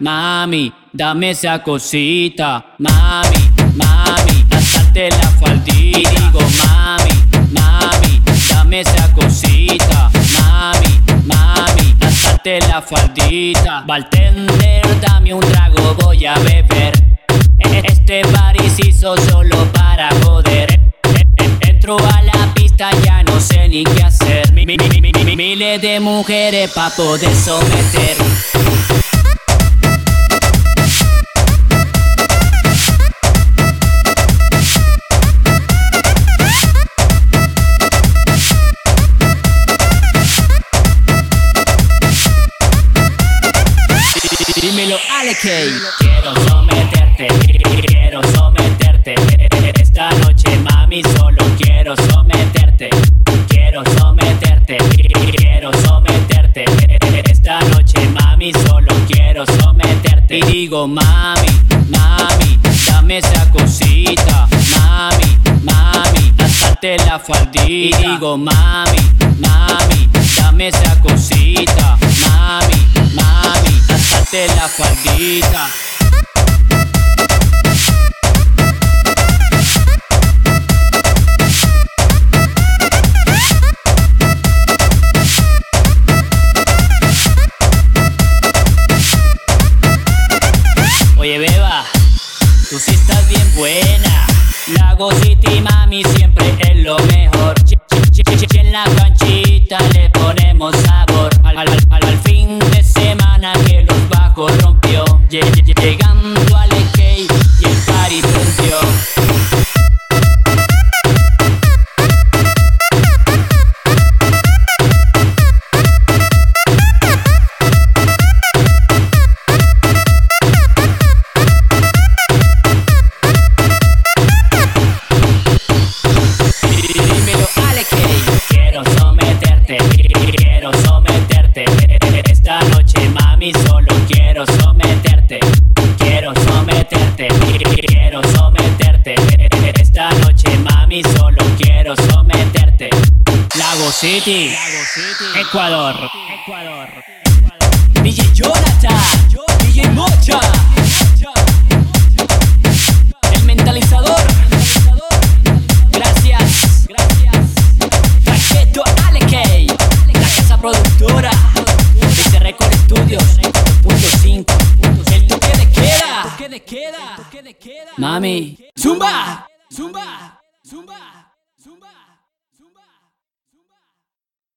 mami, dame esa cosita, mami, mami, hacerte la faldita. Digo, mami, mami, dame esa cosita, mami, mami, hacerte la faldita. Bartender, dame un trago, voy a beber. E-, este se hizo solo para joder. Entro a la pista, ya no sé ni qué hacer. Miles de mujeres pa' poder someter. Dímelo. Quiero someterte, quiero someterte. Esta noche, mami, solo quiero someterte. Quiero someterte, quiero someterte. Esta noche, mami, solo quiero someterte. Y digo, mami, mami, dame esa cosita. Mami, mami, hacerte la faldita. Y digo, mami, mami, dame esa cosita. La faldita. Oye, beba, tú sí estás bien buena. Lago City, mami, siempre City, Ecuador. DJ Jonathan, DJ Mocha. El mentalizador. Gracias, gracias. Alekei, la casa productora. Este Record Studios, 4.5. El toque de queda. Toque de queda. Mami. Zumba. Zumba. Zumba. Zumba.